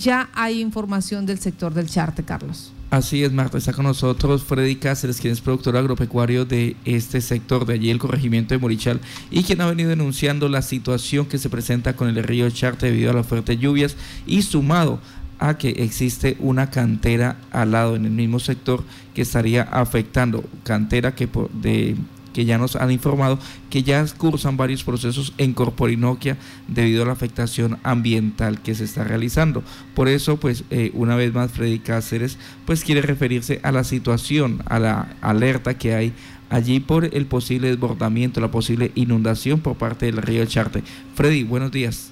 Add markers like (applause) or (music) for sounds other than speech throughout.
ya hay información del sector del Charte, Carlos. Así es, Marta. Está con nosotros Freddy Cáceres, quien es productor agropecuario de este sector, de allí el corregimiento de Morichal, y quien ha venido denunciando la situación que se presenta con el río Charte debido a las fuertes lluvias y sumado a que existe una cantera al lado en el mismo sector que estaría afectando, cantera que por, de que ya nos han informado que ya cursan varios procesos en Corporinoquia debido a la afectación ambiental que se está realizando. Por eso, pues, eh, una vez más, Freddy Cáceres, pues quiere referirse a la situación, a la alerta que hay allí por el posible desbordamiento, la posible inundación por parte del río Charte. Freddy, buenos días.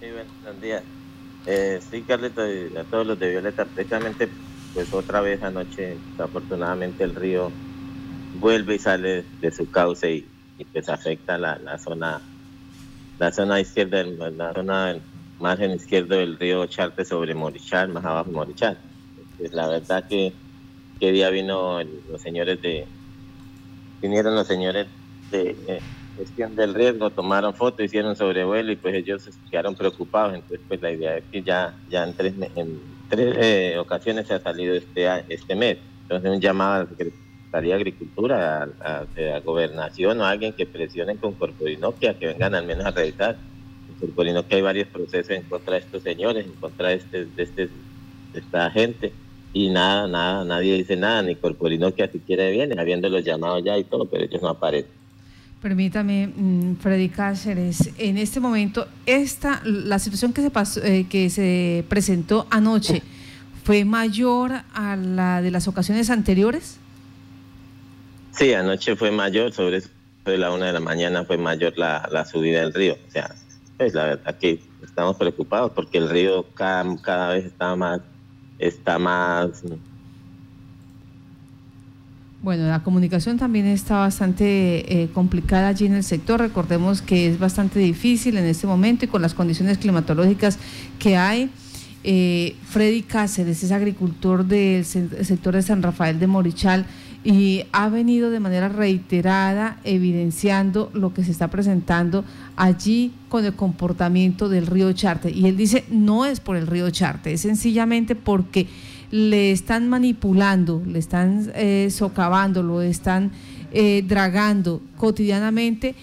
Sí, buenos días. Eh, sí, Carlito, a todos los de Violeta, precisamente, pues otra vez anoche, afortunadamente el río vuelve y sale de su cauce y, pues afecta la, la, zona la zona izquierda la zona margen izquierdo del río Charte sobre Morichal, más abajo Morichal. Pues la verdad que que día vino los señores de vinieron los señores de eh, gestión del riesgo, tomaron fotos, hicieron sobrevuelo y pues ellos quedaron preocupados. Entonces pues la idea es que ya, ya en tres, en tres eh, ocasiones se ha salido este, este mes. Entonces un llamado a Secretaría Agricultura, a, la Gobernación o a alguien que presione con Corporinoquia, que vengan al menos a revisar. En Corporinoquia hay varios procesos en contra de estos señores, en contra de, este, de, este, de esta gente. Y nada, nada, nadie dice nada, ni Corporinoquia siquiera viene, habiéndolos llamado ya y todo, pero ellos no aparecen. Permítame, mm, Freddy Cáceres, en este momento, esta, la situación que se, pasó, eh, que se presentó anoche, ¿fue mayor a la de las ocasiones anteriores? Sí, anoche fue mayor, sobre la una de la mañana fue mayor la, la subida del río. O sea, pues la verdad que estamos preocupados porque el río cada, cada vez está más, está más bueno, la comunicación también está bastante eh, complicada allí en el sector. Recordemos que es bastante difícil en este momento y con las condiciones climatológicas que hay. Eh, Freddy Cáceres es agricultor del sector de San Rafael de Morichal y ha venido de manera reiterada evidenciando lo que se está presentando allí con el comportamiento del río Charte. Y él dice, no es por el río Charte, es sencillamente porque le están manipulando, le están eh, socavando, lo están eh, dragando cotidianamente.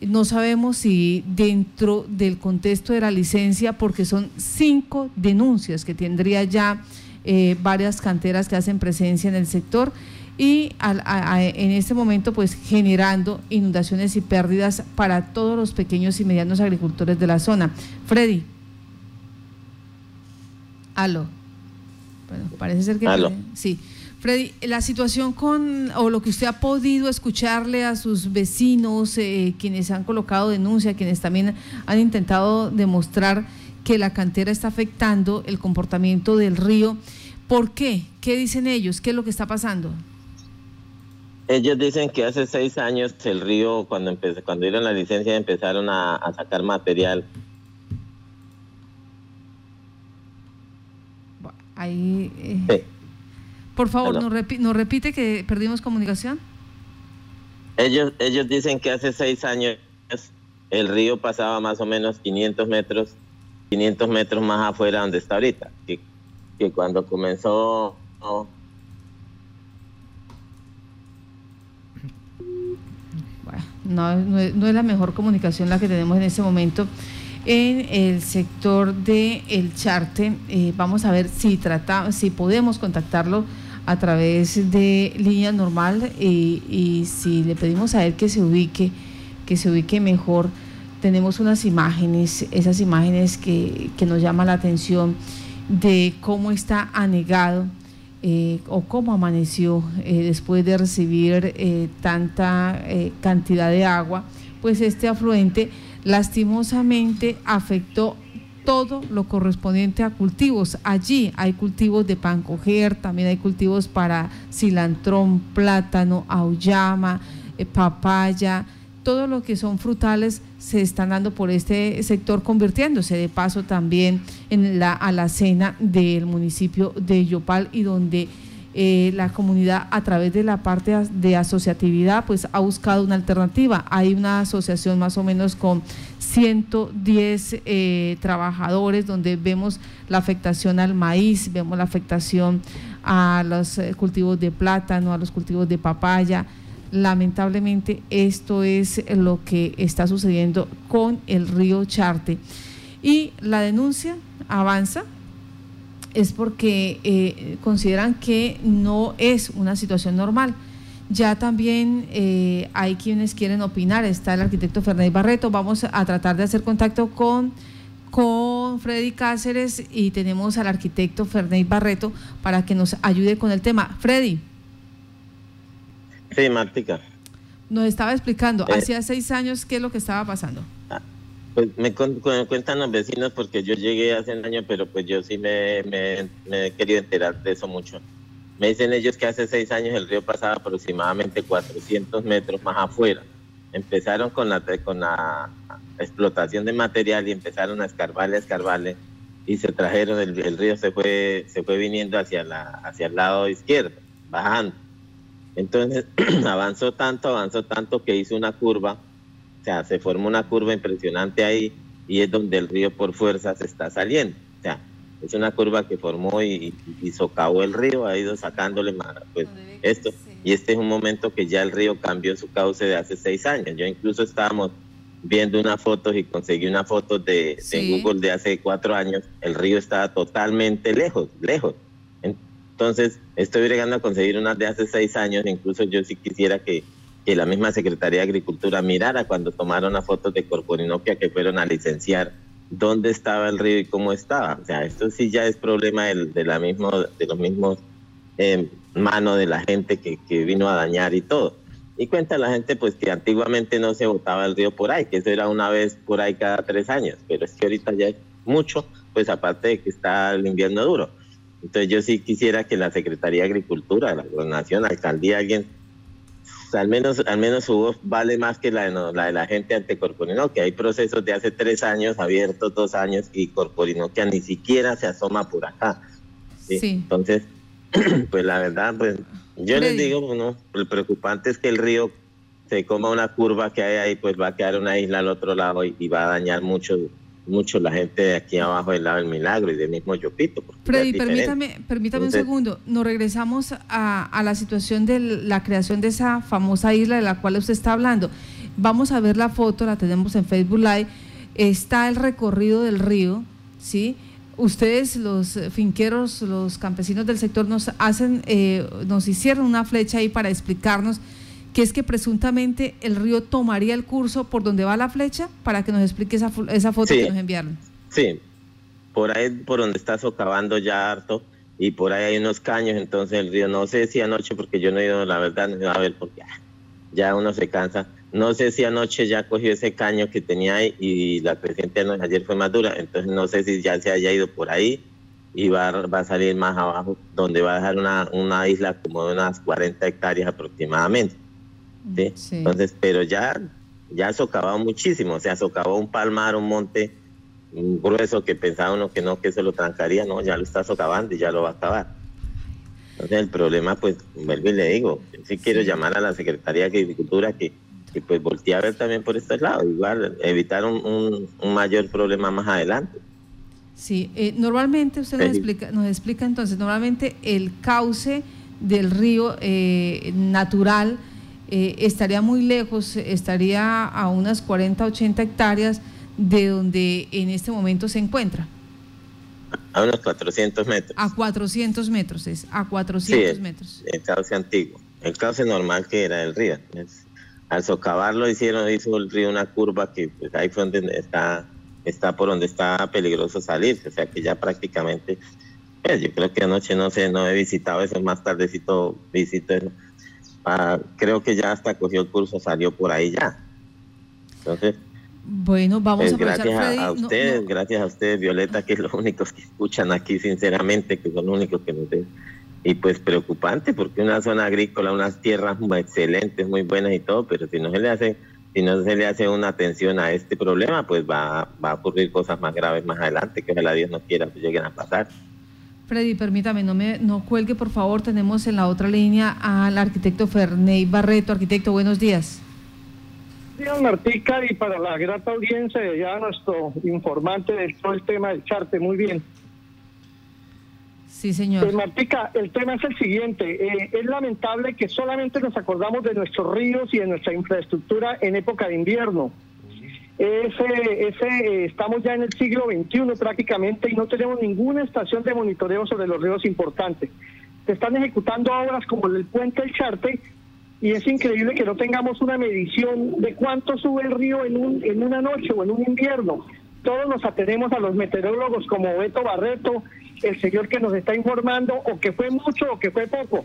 No sabemos si dentro del contexto de la licencia, porque son cinco denuncias que tendría ya eh, varias canteras que hacen presencia en el sector y en este momento pues generando inundaciones y pérdidas para todos los pequeños y medianos agricultores de la zona. Freddy. Aló. Bueno, parece ser que... Sí. Freddy, la situación con, o lo que usted ha podido escucharle a sus vecinos, eh, quienes han colocado denuncia, quienes también han intentado demostrar que la cantera está afectando el comportamiento del río, ¿por qué? ¿Qué dicen ellos? ¿Qué es lo que está pasando? Ellos dicen que hace seis años el río, cuando empezó, cuando dieron la licencia, empezaron a, sacar material. Ahí. Eh, por favor, ¿nos, repite que perdimos comunicación? Ellos, ellos dicen que hace seis años el río pasaba más o menos 500 metros, 500 metros más afuera donde está ahorita. Que, que cuando comenzó no, no, es, la mejor comunicación la que tenemos en este momento en el sector de el Charte. Eh, vamos a ver si trata, si podemos contactarlo a través de línea normal y, si le pedimos a él que se ubique, que se ubique mejor. Tenemos unas imágenes, esas imágenes que, que nos llama la atención de cómo está anegado eh, o cómo amaneció eh, después de recibir eh, tanta cantidad de agua, pues este afluente lastimosamente afectó todo lo correspondiente a cultivos. Allí hay cultivos de pan coger, también hay cultivos para cilantrón, plátano, auyama, papaya, todo lo que son frutales se están dando por este sector, convirtiéndose de paso también en la alacena del municipio de Yopal y donde eh, la comunidad a través de la parte de asociatividad pues ha buscado una alternativa. Hay una asociación más o menos con 110 eh, trabajadores donde vemos la afectación al maíz, vemos la afectación a los eh, cultivos de plátano, a los cultivos de papaya. Lamentablemente esto es lo que está sucediendo con el río Charte. Y la denuncia avanza, es porque eh, consideran que no es una situación normal. Ya también eh, hay quienes quieren opinar, está el arquitecto Fernández Barreto, vamos a tratar de hacer contacto con, con Freddy Cáceres y tenemos al arquitecto Fernández Barreto para que nos ayude con el tema. Freddy. Sí, Martica. Nos estaba explicando, eh. hacía seis años, qué es lo que estaba pasando. Pues me, cuentan los vecinos porque yo llegué hace un año, pero pues yo sí me, he querido enterar de eso mucho. Me dicen ellos que hace seis años el río pasaba aproximadamente 400 metros más afuera. Empezaron con la, con la explotación de material y empezaron a escarbarle, a escarbarle y se trajeron, el, el, río se fue, se fue viniendo hacia, la, hacia el lado izquierdo, bajando. Entonces (clears throat) avanzó tanto, avanzó tanto que hizo una curva o sea, se formó una curva impresionante ahí y es donde el río por fuerza se está saliendo. O sea, es una curva que formó y, socavó el río, ha ido sacándole más, pues, esto. Y este es un momento que ya el río cambió su cauce de hace seis años. Yo incluso estábamos viendo unas fotos y conseguí una foto de, Google de hace cuatro años. El río estaba totalmente lejos, lejos. Entonces, estoy llegando a conseguir unas de hace seis años. Incluso yo sí quisiera que la misma Secretaría de Agricultura mirara cuando tomaron las fotos de Corporinopia que fueron a licenciar dónde estaba el río y cómo estaba. O sea, esto sí ya es problema de, la mismo, de los mismos eh, manos de la gente que, vino a dañar y todo. Y cuenta la gente pues que antiguamente no se botaba el río por ahí, que eso era una vez por ahí cada tres años, pero es que ahorita ya es mucho, pues aparte de que está el invierno duro. Entonces yo sí quisiera que la Secretaría de Agricultura, la Gobernación, la Alcaldía, alguien al menos, al menos su voz vale más que la de, la, de la gente ante Corporino, que hay procesos de hace tres años abiertos, dos años, y que ni siquiera se asoma por acá. ¿sí? Entonces, (clears throat) pues la verdad, pues yo les digo, bueno, el preocupante es que el río se coma una curva que hay ahí, pues va a quedar una isla al otro lado y va a dañar mucho mucho la gente de aquí abajo del lado del Milagro y del mismo Yopito. Freddy, permítame, permítame un segundo. Nos regresamos a, a, la situación de la creación de esa famosa isla de la cual usted está hablando. Vamos a ver la foto, la tenemos en Facebook Live. Está el recorrido del río, ¿sí? Ustedes, los finqueros, los campesinos del sector, nos hacen, eh, nos hicieron una flecha ahí para explicarnos que es que presuntamente el río tomaría el curso por donde va la flecha, para que nos explique esa, esa foto que nos enviaron. Sí, por ahí por donde está socavando ya harto y por ahí hay unos caños, entonces el río, no sé si anoche, porque yo no he ido, la verdad, no a ver porque ya uno se cansa. No sé si anoche ya cogió ese caño que tenía ahí y la creciente ayer fue más dura, entonces no sé si ya se haya ido por ahí y va, va a salir más abajo, donde va a dejar una, una isla como de unas 40 hectáreas aproximadamente. Entonces, pero ya, ya socavado muchísimo, o sea, socavó un palmar, un monte grueso que pensaba uno que no, que se lo trancaría, no, ya lo está socavando y ya lo va a acabar. Entonces el problema, pues, vuelvo y le digo, sí quiero llamar a la Secretaría de Agricultura que, que pues voltee a ver también por este lado, igual evitar un, un, mayor problema más adelante. Sí, eh, normalmente usted nos explica, nos explica entonces, normalmente el cauce del río eh, natural eh, estaría muy lejos, estaría a unas 40, 80 hectáreas de donde en este momento se encuentra. A unos 400 metros. A 400 metros, es, a 400 sí, metros. El cauce antiguo, el cauce normal que era el río. al socavarlo hicieron, hizo el río una curva que pues, ahí fue donde está, está por donde está peligroso salir, o sea que ya prácticamente, pues, yo creo que anoche no sé, no he visitado eso, más tardecito visito eso Creo que ya hasta cogió el curso, salió por ahí ya. Entonces, bueno, vamos pues a gracias a ustedes, gracias a ustedes, Violeta, que es los únicos que escuchan aquí, sinceramente, que son los únicos que nos ven. Y pues preocupante, porque una zona agrícola, unas tierras muy excelentes, muy buenas y todo, pero si no se le hace, si no se le hace una atención a este problema, pues va, va a ocurrir cosas más graves más adelante, que ojalá Dios no quiera que lleguen a pasar. Freddy, permítame, no me no cuelgue, por favor. Tenemos en la otra línea al arquitecto Ferney Barreto. Arquitecto, buenos días. Días, Martica, y para la grata audiencia, ya nuestro informante de todo el tema del charte, muy bien. Sí, señor. Pues, Martica, el tema es el siguiente. Eh, es lamentable que solamente nos acordamos de nuestros ríos y de nuestra infraestructura en época de invierno ese, ese, eh, estamos ya en el siglo XXI prácticamente y no tenemos ninguna estación de monitoreo sobre los ríos importantes. Se están ejecutando obras como el puente del Charte y es increíble que no tengamos una medición de cuánto sube el río en, un, en una noche o en un invierno. Todos nos atenemos a los meteorólogos como Beto Barreto, el señor que nos está informando, o que fue mucho o que fue poco.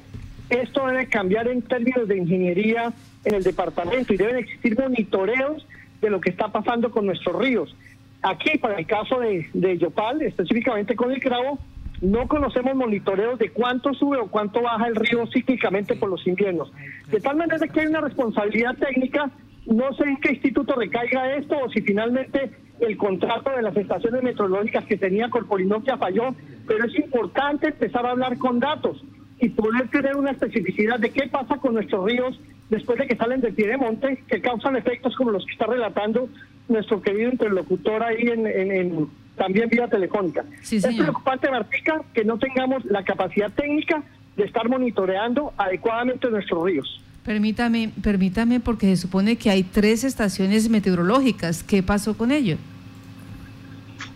Esto debe cambiar en términos de ingeniería en el departamento y deben existir monitoreos de lo que está pasando con nuestros ríos. Aquí, para el caso de, de Yopal, específicamente con el Cravo, no conocemos monitoreos de cuánto sube o cuánto baja el río cíclicamente por los inviernos. De tal manera que hay una responsabilidad técnica, no sé en qué instituto recaiga esto o si finalmente el contrato de las estaciones meteorológicas que tenía Corporinoquia falló, pero es importante empezar a hablar con datos y poder tener una especificidad de qué pasa con nuestros ríos después de que salen del pie de monte, que causan efectos como los que está relatando nuestro querido interlocutor ahí en, también vía telefónica. es preocupante, Martica, que no tengamos la capacidad técnica de estar monitoreando adecuadamente nuestros ríos. Permítame, permítame, porque se supone que hay tres estaciones meteorológicas. ¿Qué pasó con ello?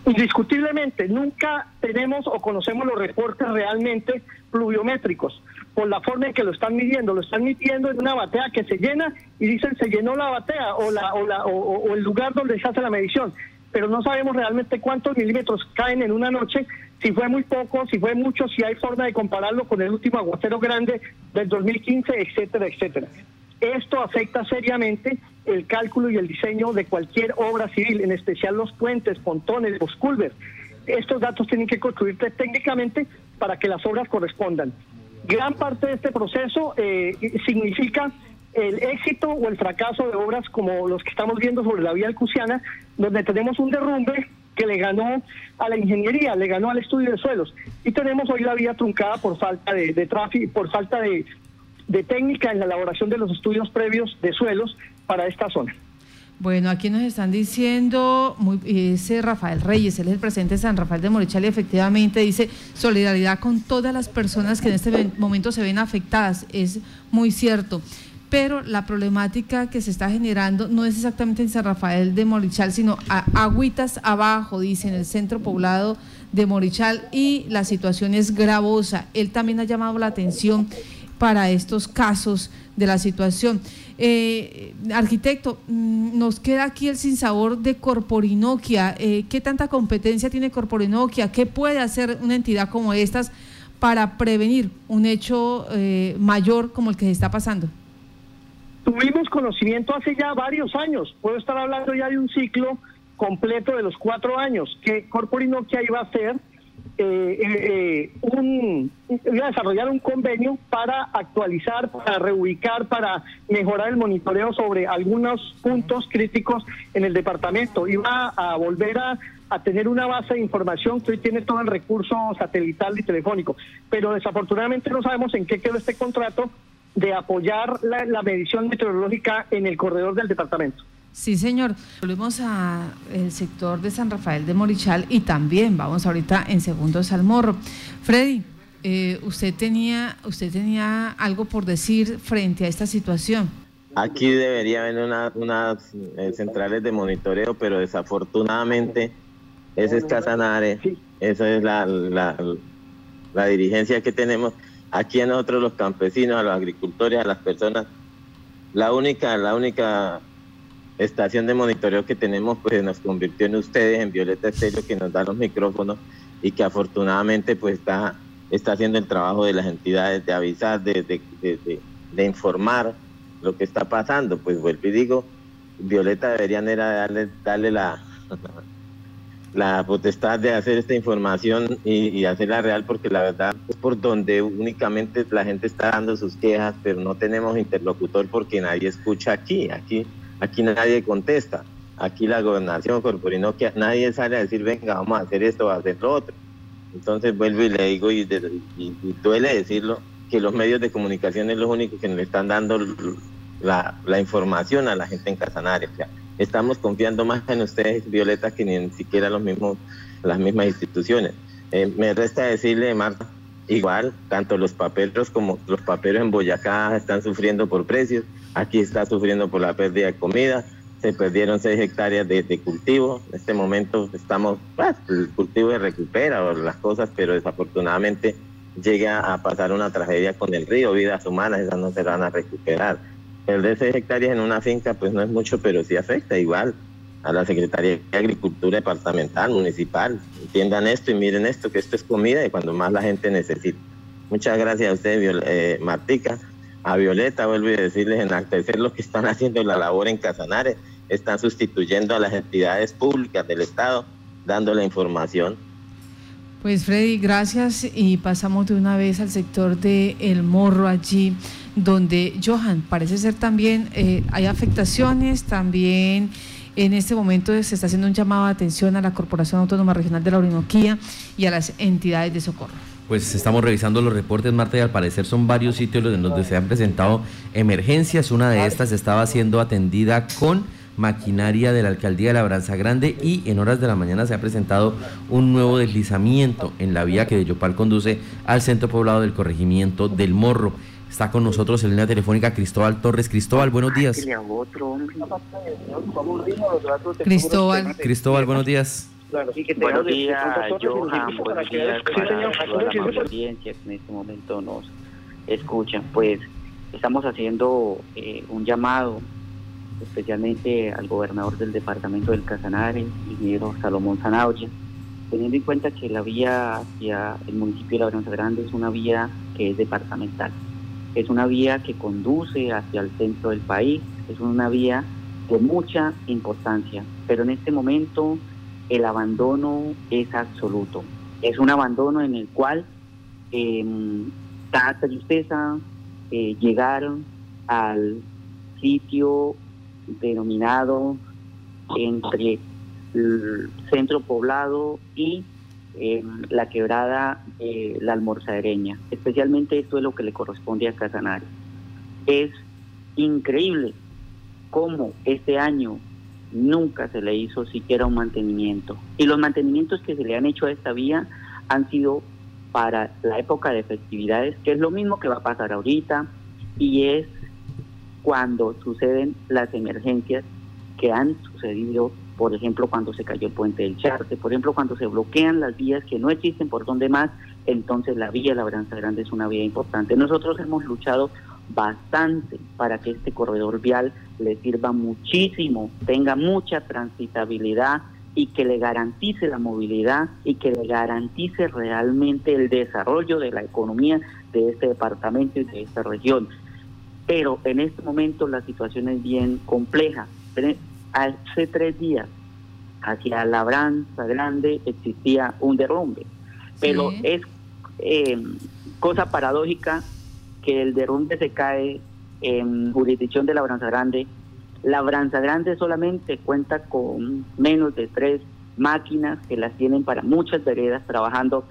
Indiscutiblemente, nunca tenemos o conocemos los reportes realmente pluviométricos por la forma en que lo están midiendo. Lo están midiendo en una batea que se llena y dicen se llenó la batea o, la, o, la, o, el lugar donde se hace la medición. Pero no sabemos realmente cuántos milímetros caen en una noche, si fue muy poco, si fue mucho, si hay forma de compararlo con el último aguacero grande del 2015, etcétera, etcétera. Esto afecta seriamente el cálculo y el diseño de cualquier obra civil, en especial los puentes, pontones, los culvers. Estos datos tienen que construirse técnicamente para que las obras correspondan. Gran parte de este proceso eh, significa el éxito o el fracaso de obras como los que estamos viendo sobre la vía alcusiana, donde tenemos un derrumbe que le ganó a la ingeniería, le ganó al estudio de suelos. Y tenemos hoy la vía truncada por falta de, de tráfico, por falta de técnica en la elaboración de los estudios previos de suelos para esta zona. Bueno, aquí nos están diciendo, muy, ese Rafael Reyes, él es el presidente de San Rafael de Morichal y efectivamente dice solidaridad con todas las personas que en este momento se ven afectadas, es muy cierto. Pero la problemática que se está generando no es exactamente en San Rafael de Morichal, sino a agüitas abajo, dice, en el centro poblado de Morichal y la situación es gravosa. Él también ha llamado la atención para estos casos de la situación. Eh, arquitecto, mm, nos queda aquí el sinsabor de Corporinoquia. Eh, ¿Qué tanta competencia tiene Corporinoquia? ¿Qué puede hacer una entidad como estas para prevenir un hecho eh, mayor como el que se está pasando? Tuvimos conocimiento hace ya varios años. Puedo estar hablando ya de un ciclo completo de los cuatro años que Corporinoquia iba a hacer eh, eh, un, a desarrollar un convenio para actualizar, para reubicar, para mejorar el monitoreo sobre algunos puntos críticos en el departamento. Iba a volver a, tener una base de información que hoy tiene todo el recurso satelital y telefónico, pero desafortunadamente no sabemos en qué quedó este contrato de apoyar la medición meteorológica en el corredor del departamento. Sí, señor. Volvemos al sector de San Rafael de Morichal y también vamos ahorita en segundos al morro. Freddy, eh, usted tenía usted tenía algo por decir frente a esta situación. Aquí debería haber unas eh, centrales de monitoreo, pero desafortunadamente es escasanare. Esa es la, la, la dirigencia que tenemos aquí nosotros los campesinos, a los agricultores, a las personas. La única, la única estación de monitoreo que tenemos pues nos convirtió en ustedes, en Violeta Estéreo, que nos da los micrófonos y que afortunadamente pues está, está haciendo el trabajo de las entidades de avisar, de, de, de, informar lo que está pasando. Pues vuelvo y digo, Violeta deberían era darle, darle la, (laughs) la potestad de hacer esta información y, y, hacerla real porque la verdad es por donde únicamente la gente está dando sus quejas, pero no tenemos interlocutor porque nadie escucha aquí. Aquí Aquí nadie contesta. Aquí la gobernación corporinoquia, nadie sale a decir, venga, vamos a hacer esto, a hacer lo otro. Entonces vuelvo y le digo, y, duele decirlo, que los medios de comunicación es lo único que nos están dando la, información a la gente en Casanare. estamos confiando más en ustedes, Violeta, que ni siquiera los mismos, las mismas instituciones. Eh, me resta decirle, Marta, igual, tanto los paperos como los paperos en Boyacá están sufriendo por precios, aquí está sufriendo por la pérdida de comida, se perdieron seis hectáreas de, cultivo, en este momento estamos, pues, el cultivo se recupera las cosas, pero desafortunadamente llega a pasar una tragedia con el río, vidas humanas, esas no se van a recuperar. De seis hectáreas en una finca pues no es mucho, pero sí afecta igual a la Secretaría de Agricultura Departamental, Municipal. Entiendan esto y miren esto, que esto es comida y cuando más la gente necesita. Muchas gracias a usted, eh, Martica. A Violeta, vuelvo a decirles, enaltecer lo que están haciendo la labor en Casanares. Están sustituyendo a las entidades públicas del Estado, dando la información. Pues Freddy, gracias y pasamos de una vez al sector de El Morro allí, donde Johan, parece ser también eh, hay afectaciones, también en este momento se está haciendo un llamado de atención a la Corporación Autónoma Regional de la Orinoquía y a las entidades de socorro. Pues estamos revisando los reportes, Marta, y al parecer son varios sitios en donde se han presentado emergencias. Una de estas estaba siendo atendida con maquinaria de la alcaldía de Labranza Grande y en horas de la mañana se ha presentado un nuevo deslizamiento en la vía que de Yopal conduce al centro poblado del corregimiento del Morro. Está con nosotros en línea telefónica Cristóbal Torres. Cristóbal, buenos días. Cristóbal. Cristóbal, buenos días. Buenos días, Johan. Buenos días para toda la audiencia que en este momento nos escuchan. Pues estamos haciendo eh, un llamado especialmente al gobernador del departamento del Casanare, ingeniero Salomón Zanabria, teniendo en cuenta que la vía hacia el municipio de La Labranza Grande es una vía que es departamental. Es una vía que conduce hacia el centro del país, es una vía de mucha importancia, pero en este momento el abandono es absoluto. Es un abandono en el cual eh, da tristeza eh, llegar al sitio denominado entre el centro poblado y em, la quebrada de la almorzadereña. Especialmente esto es lo que le corresponde a Casanare. Es increíble cómo este año nunca se le hizo siquiera un mantenimiento. Y los mantenimientos que se le han hecho a esta vía han sido para la época de festividades, que es lo mismo que va a pasar ahorita, y es cuando suceden las emergencias que han sucedido, por ejemplo, cuando se cayó el puente del Charte, por ejemplo, cuando se bloquean las vías que no existen por donde más, entonces la vía Labranza Grande es una vía importante. Nosotros hemos luchado bastante para que este corredor vial le sirva muchísimo, tenga mucha transitabilidad y que le garantice la movilidad y que le garantice realmente el desarrollo de la economía de este departamento y de esta región pero en este momento la situación es bien compleja. Hace tres días, hacia Labranza Grande existía un derrumbe, pero es eh, cosa paradójica que el derrumbe se cae en jurisdicción de Labranza Grande. Labranza Grande solamente cuenta con menos de tres máquinas que las tienen para muchas veredas trabajando,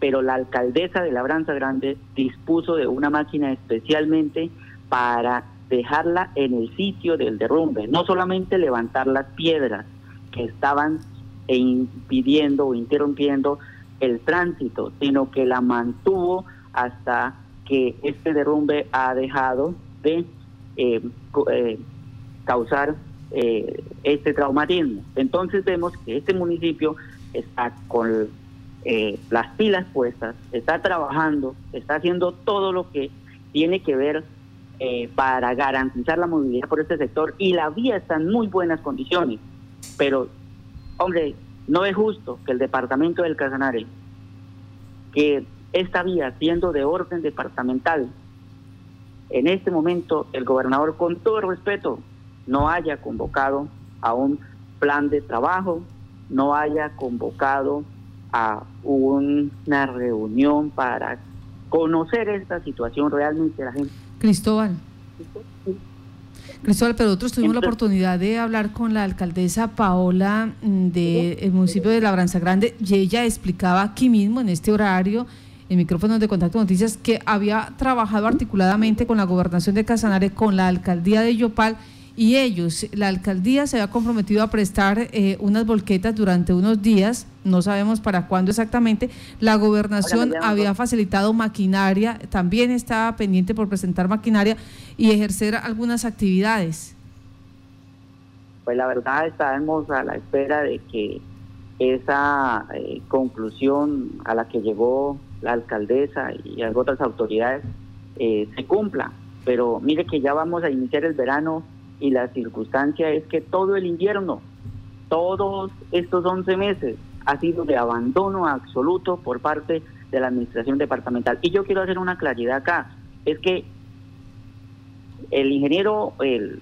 pero la alcaldesa de Labranza Grande dispuso de una máquina especialmente para dejarla en el sitio del derrumbe, no solamente levantar las piedras que estaban impidiendo o interrumpiendo el tránsito, sino que la mantuvo hasta que este derrumbe ha dejado de eh, eh, causar eh, este traumatismo. Entonces vemos que este municipio está con las pilas puestas, está trabajando, está haciendo todo lo que tiene que ver eh, para garantizar la movilidad por este sector y la vía está en muy buenas condiciones. Pero, hombre, no es justo que el departamento del Casanare, que esta vía siendo de orden departamental, en este momento el gobernador, con todo el respeto, no haya convocado a un plan de trabajo, no haya convocado a una reunión para conocer esta situación realmente la gente. Cristóbal. Cristóbal, pero nosotros tuvimos la oportunidad de hablar con la alcaldesa Paola mm, del municipio de Labranza Grande y ella explicaba aquí mismo, en este horario, en micrófonos de Contacto Noticias, que había trabajado articuladamente con la gobernación de Casanare, con la alcaldía de Yopal y ellos, la alcaldía se había comprometido a prestar eh, unas volquetas durante unos días, no sabemos para cuándo exactamente, la gobernación había facilitado maquinaria, también estaba pendiente por presentar maquinaria y ejercer algunas actividades. Pues la verdad estábamos a la espera de que esa eh, conclusión a la que llegó la alcaldesa y otras autoridades eh, se cumpla. Pero mire que ya vamos a iniciar el verano y la circunstancia es que todo el invierno, todos estos 11 meses, ha sido de abandono absoluto por parte de la administración departamental. Y yo quiero hacer una claridad acá, es que el ingeniero, el,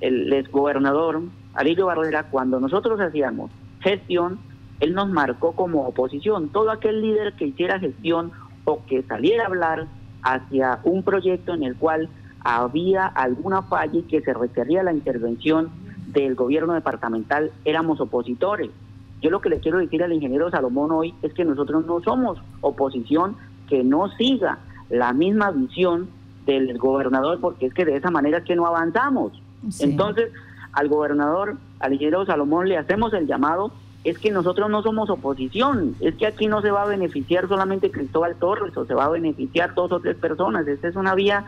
el exgobernador Arillo Barrera, cuando nosotros hacíamos gestión, él nos marcó como oposición. Todo aquel líder que hiciera gestión o que saliera a hablar hacia un proyecto en el cual había alguna falla y que se requería la intervención del gobierno departamental, éramos opositores. Yo lo que le quiero decir al ingeniero Salomón hoy es que nosotros no somos oposición que no siga la misma visión del gobernador, porque es que de esa manera es que no avanzamos. Entonces, al gobernador, al ingeniero Salomón, le hacemos el llamado, es que nosotros no somos oposición, es que aquí no se va a beneficiar solamente Cristóbal Torres o se va a beneficiar dos o tres personas, esta es una vía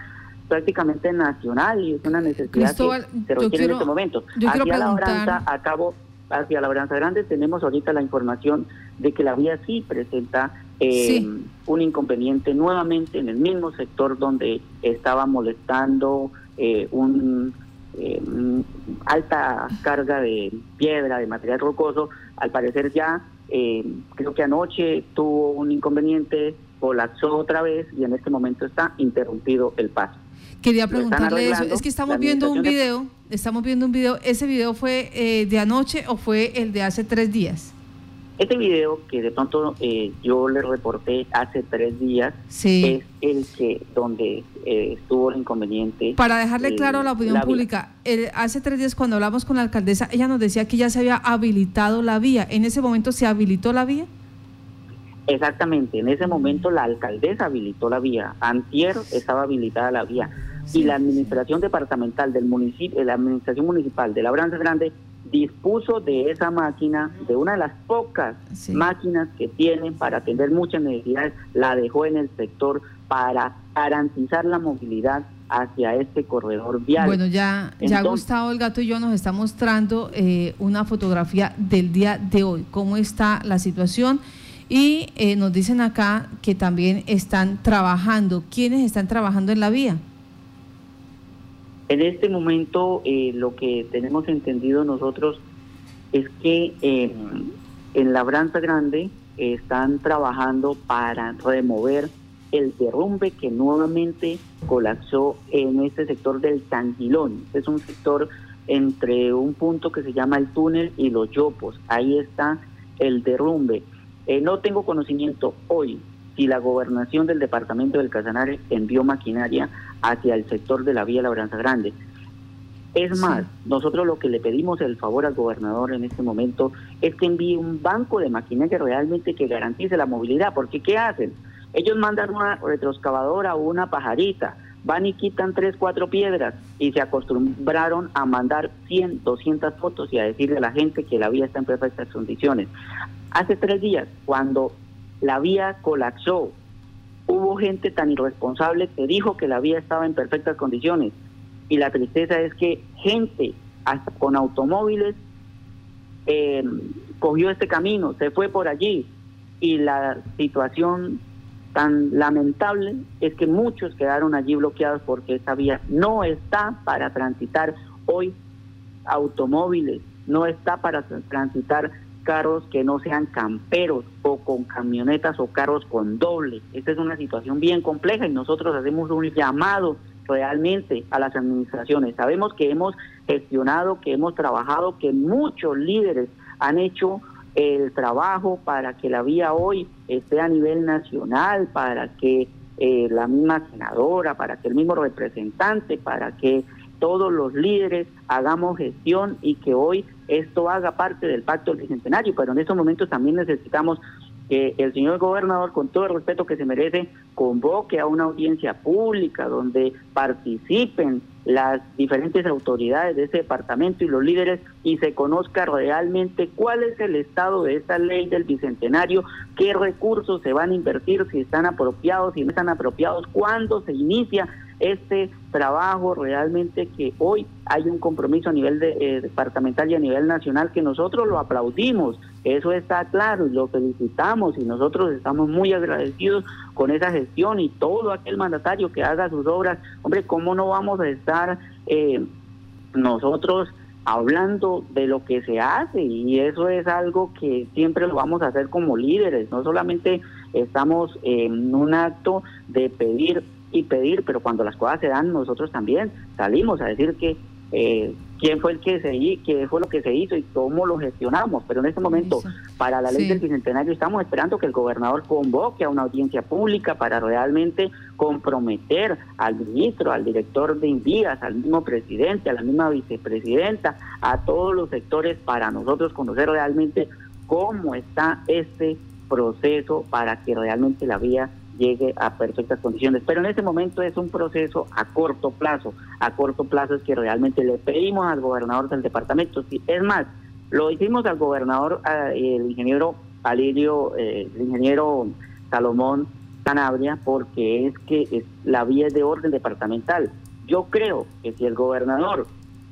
prácticamente nacional y es una necesidad que se requiere en este momento. hacia Labranza, acabo, hacia Labranza Grande tenemos ahorita la información de que la vía sí presenta eh, un inconveniente nuevamente en el mismo sector donde estaba molestando eh, un eh, alta carga de piedra, de material rocoso. Al parecer ya, creo que anoche tuvo un inconveniente, colapsó otra vez y en este momento está interrumpido el paso. Quería preguntarle eso. Es que estamos viendo un video, estamos viendo un video. ¿Ese video fue eh, de anoche o fue el de hace tres días? Este video que de pronto eh, yo le reporté hace tres días es el que donde eh, estuvo el inconveniente. Para dejarle claro a la opinión pública, hace tres días cuando hablamos con la alcaldesa, ella nos decía que ya se había habilitado la vía. ¿En ese momento se habilitó la vía? Exactamente, en ese momento la alcaldesa habilitó la vía, antier estaba habilitada la vía y la administración departamental del municipio, la administración municipal de Labranza Grande dispuso de esa máquina, de una de las pocas máquinas que tienen para atender muchas necesidades, la dejó en el sector para garantizar la movilidad hacia este corredor vial. Bueno, ya, ya Gustavo El Gato y yo nos está mostrando eh, una fotografía del día de hoy, cómo está la situación. Y eh, nos dicen acá que también están trabajando. ¿Quiénes están trabajando en la vía? En este momento eh, lo que tenemos entendido nosotros es que eh, en Labranza Grande están trabajando para remover el derrumbe que nuevamente colapsó en este sector del Tanquilón. Es un sector entre un punto que se llama el túnel y los Yopos. Ahí está el derrumbe. Eh, no tengo conocimiento hoy si la gobernación del departamento del Casanare envió maquinaria hacia el sector de la vía Labranza Grande. Es más, nosotros lo que le pedimos el favor al gobernador en este momento es que envíe un banco de maquinaria realmente que garantice la movilidad, porque ¿qué hacen? Ellos mandan una retroexcavadora o una pajarita, van y quitan tres, cuatro piedras y se acostumbraron a mandar 100, 200 fotos y a decirle a la gente que la vía está en perfectas condiciones. Hace tres días, cuando la vía colapsó, hubo gente tan irresponsable que dijo que la vía estaba en perfectas condiciones. Y la tristeza es que gente, con automóviles, eh, cogió este camino, se fue por allí. Y la situación tan lamentable es que muchos quedaron allí bloqueados porque esta vía no está para transitar hoy automóviles, no está para transitar carros que no sean camperos o con camionetas o carros con doble. Esta es una situación bien compleja y nosotros hacemos un llamado realmente a las administraciones. Sabemos que hemos gestionado, que hemos trabajado, que muchos líderes han hecho el trabajo para que la vía hoy esté a nivel nacional, para que eh, la misma senadora, para que el mismo representante, para que todos los líderes hagamos gestión y que hoy esto haga parte del pacto del bicentenario, pero en estos momentos también necesitamos que el señor gobernador, con todo el respeto que se merece, convoque a una audiencia pública donde participen las diferentes autoridades de ese departamento y los líderes y se conozca realmente cuál es el estado de esta ley del bicentenario, qué recursos se van a invertir, si están apropiados, si no están apropiados, cuándo se inicia este trabajo realmente que hoy hay un compromiso a nivel de, eh, departamental y a nivel nacional que nosotros lo aplaudimos, eso está claro lo felicitamos y nosotros estamos muy agradecidos con esa gestión y todo aquel mandatario que haga sus obras, hombre, ¿cómo no vamos a estar eh, nosotros hablando de lo que se hace y eso es algo que siempre lo vamos a hacer como líderes, no solamente estamos en un acto de pedir y pedir, pero cuando las cosas se dan, nosotros también salimos a decir que eh, quién fue el que se qué fue lo que se hizo y cómo lo gestionamos. Pero en este momento, para la ley del bicentenario, estamos esperando que el gobernador convoque a una audiencia pública para realmente comprometer al ministro, al director de Invías, al mismo presidente, a la misma vicepresidenta, a todos los sectores para nosotros conocer realmente cómo está este proceso para que realmente la vía llegue a perfectas condiciones. Pero en este momento es un proceso a corto plazo. A corto plazo es que realmente le pedimos al gobernador del departamento. Es más, lo hicimos al gobernador, el ingeniero Alirio, eh, el ingeniero Salomón Sanabria, porque es que la vía es de orden departamental. Yo creo que si el gobernador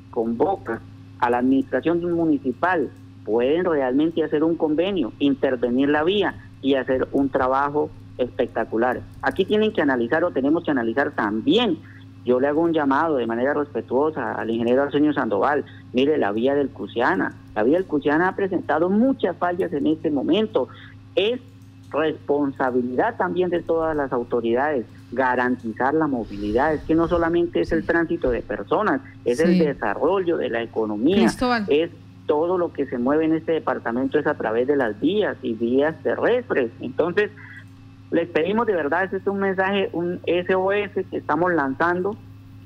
convoca a la administración municipal, pueden realmente hacer un convenio, intervenir la vía y hacer un trabajo espectaculares. Aquí tienen que analizar o tenemos que analizar también. Yo le hago un llamado de manera respetuosa al ingeniero Arsenio Sandoval. Mire, la vía del Cusiana. La vía del Cusiana ha presentado muchas fallas en este momento. Es responsabilidad también de todas las autoridades garantizar la movilidad. Es que no solamente es el tránsito de personas, es el desarrollo de la economía, es todo lo que se mueve en este departamento es a través de las vías y vías terrestres. Entonces, les pedimos de verdad, este es un mensaje, un SOS que estamos lanzando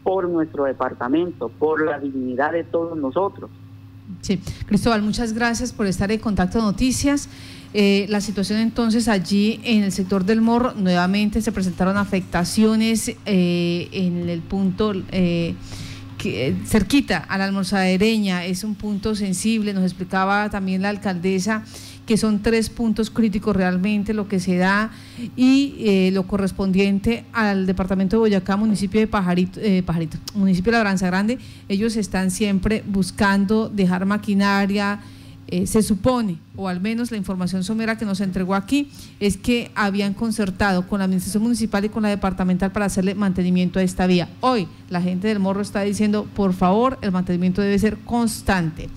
por nuestro departamento, por la dignidad de todos nosotros. Sí, Cristóbal, muchas gracias por estar en Contacto Noticias. Eh, la situación entonces allí en el sector del Morro, nuevamente se presentaron afectaciones eh, en el punto eh, que, cerquita a la almorzadereña, es un punto sensible, nos explicaba también la alcaldesa que son tres puntos críticos realmente lo que se da y eh, lo correspondiente al departamento de Boyacá, municipio de Pajarito, eh, Pajarito, municipio de Labranza Grande, ellos están siempre buscando dejar maquinaria, eh, se supone, o al menos la información somera que nos entregó aquí, es que habían concertado con la administración municipal y con la departamental para hacerle mantenimiento a esta vía. Hoy la gente del Morro está diciendo, por favor, el mantenimiento debe ser constante.